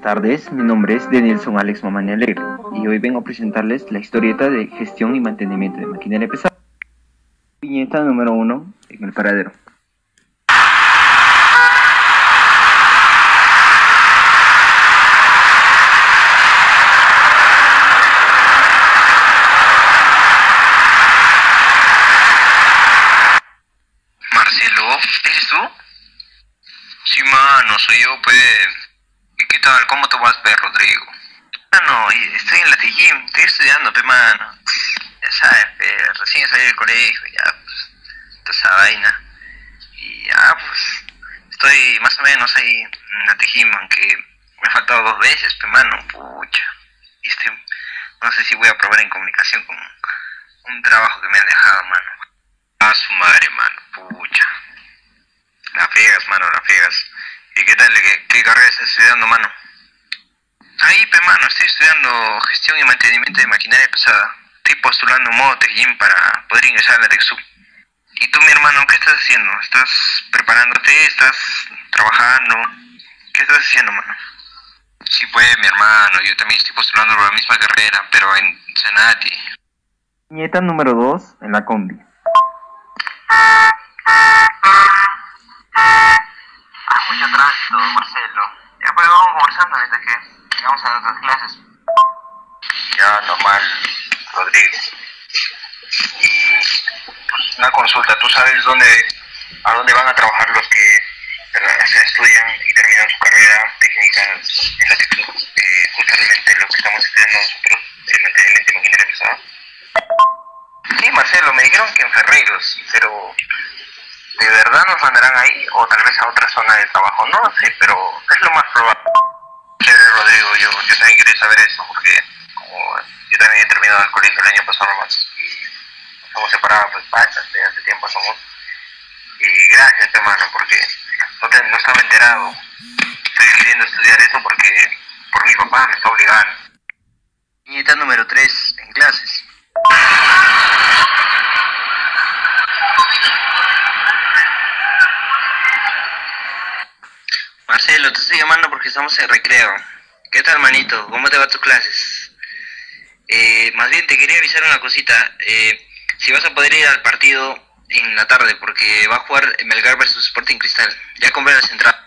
Tardes, mi nombre es Denilson Alex Mamani y hoy vengo a presentarles la historieta de gestión y mantenimiento de maquinaria pesada. Viñeta número 1 en el paradero. Marcelo, ¿eres tú? Sí, mano, soy yo, pues. ¿Cómo te vas, pe, Rodrigo? Mano, y estoy en la TGIM, estoy estudiando, pe, mano. Ya sabes, pe, recién salí del colegio, ya, pues, toda esa vaina. Y ya, pues, estoy más o menos ahí en la TGIM, aunque me ha faltado dos veces, pe, mano, pucha. Y estoy, no sé si voy a probar en comunicación con un trabajo que me han dejado, mano. A su madre, mano, pucha. La friegas, mano, la friegas. ¿Y qué tal? ¿Qué, qué carrera estás estudiando, mano? Ahí, pe, mano, estoy estudiando gestión y mantenimiento de maquinaria pesada. Estoy postulando un modo Tecgym para poder ingresar a la TechSub. ¿Y tú, mi hermano, qué estás haciendo? ¿Estás preparándote? ¿Estás trabajando? ¿Qué estás haciendo, mano? Sí, pues, mi hermano, yo también estoy postulando por la misma carrera, pero en Senati. Viñeta número 2 en la combi. Ah, mucho tránsito, Marcelo. Ya pues vamos que llegamos a nuestras clases. Ya, normal, Rodrigo. Y pues, una consulta, ¿tú sabes dónde, a dónde van a trabajar los que eh, se estudian y terminan su carrera técnica en la que eh, justamente lo que estamos estudiando nosotros, el mantenimiento maquinaria pesada? Sí, Marcelo, me dijeron que en Ferreiros, pero ¿de verdad nos mandarán ahí o tal vez a otra zona de trabajo? No lo sé, pero es lo más probable. Rodrigo, yo, yo también quería saber eso porque como yo también he terminado el colegio el año pasado nomás y nos hemos separado pues bastante, hace tiempo somos. Y gracias, hermano, porque no, te- no estaba enterado. Estoy queriendo estudiar eso porque por mi papá me está obligando. Niñeta número 3 en clases. Marcelo, te estoy llamando porque estamos en recreo. ¿Qué tal, manito? ¿Cómo te va tus clases? Eh, más bien te quería avisar una cosita. Eh, si vas a poder ir al partido en la tarde, porque va a jugar Melgar versus Sporting Cristal. Ya compré las entradas.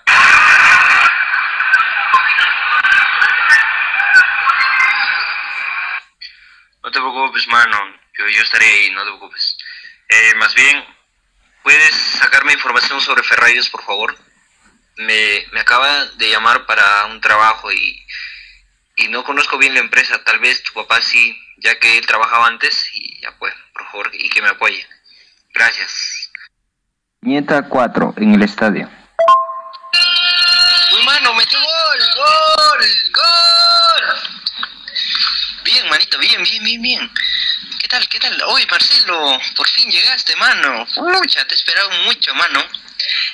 No te preocupes, mano. Yo, yo estaré ahí, no te preocupes. Eh, más bien, ¿puedes sacarme información sobre Ferrarios, por favor? Me, me acaba de llamar para un trabajo y, y no conozco bien la empresa. Tal vez tu papá sí, ya que él trabajaba antes y ya pues, por favor, y que me apoye. Gracias. Viñeta 4 en el estadio. Uy, mano, metió gol, gol, gol. Bien, manito, bien, bien, bien, bien. ¿Qué tal, qué tal? Uy, Marcelo, por fin llegaste, mano. Pucha, te he esperado mucho, mano.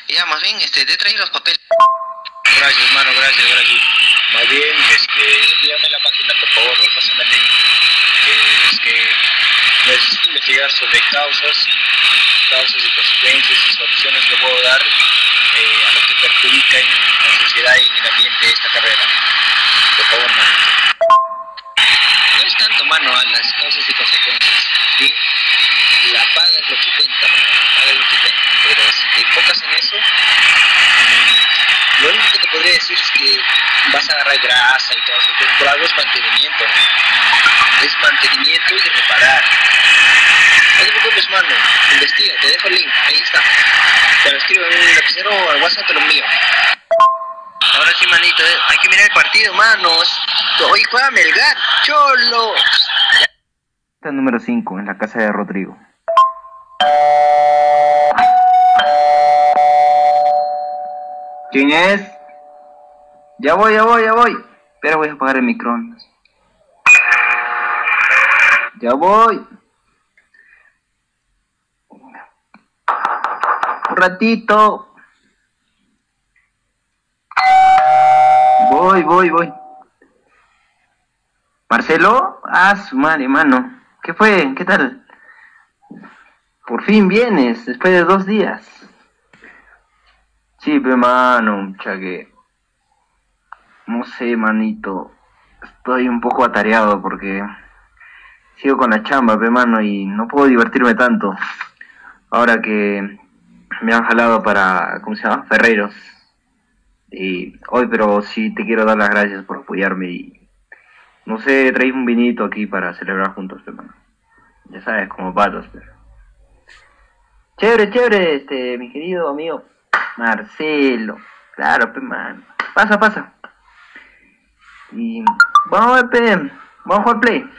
Ya, más bien, este, te traído los papeles. Gracias, mano, gracias, gracias. Más bien, este, envíame la página, por favor, pásame el link. Que es que necesito investigar sobre causas causas y consecuencias y soluciones que puedo dar eh, a lo que perjudica en la sociedad y en el ambiente de esta carrera. Por favor, manito. No es tanto, mano, a las causas y consecuencias. ¿sí? La paga es lo que cuenta, mano. La paga es lo que cuenta. Pero si te enfocas en eso, mm, lo único que te vas a agarrar grasa y todo eso. Pero por algo es mantenimiento, ¿no? Es mantenimiento y reparar. No te preocupes, mano. Investiga, te dejo el link. Ahí está. Te lo escribo en un lapicero o al WhatsApp te lo envío. Ahora sí, manito, eh, hay que mirar el partido, manos. Hoy juega Melgar, cholo. Viñeta número 5 en la casa de Rodrigo. ¿Quién es? Ya voy, ya voy, ya voy. Pero voy a apagar el microondas. Ya voy. Un ratito. Voy, voy, voy. ¿Marcelo? Ah, su madre, mano. ¿Qué fue? ¿Qué tal? Por fin vienes, después de dos días. Sí, pero mano, mucha que... no sé, manito. Estoy un poco atareado porque sigo con la chamba, pe mano, y no puedo divertirme tanto. Ahora que me han jalado para, ¿cómo se llama? Ferreros. Y hoy, pero sí te quiero dar las gracias por apoyarme y no sé, traí un vinito aquí para celebrar juntos, pe mano. Ya sabes, como patos, pero. Chévere, chévere, este, mi querido amigo Marcelo. Claro, pe mano. Pasa, pasa. Y vamos a ver. Vamos a jugar play.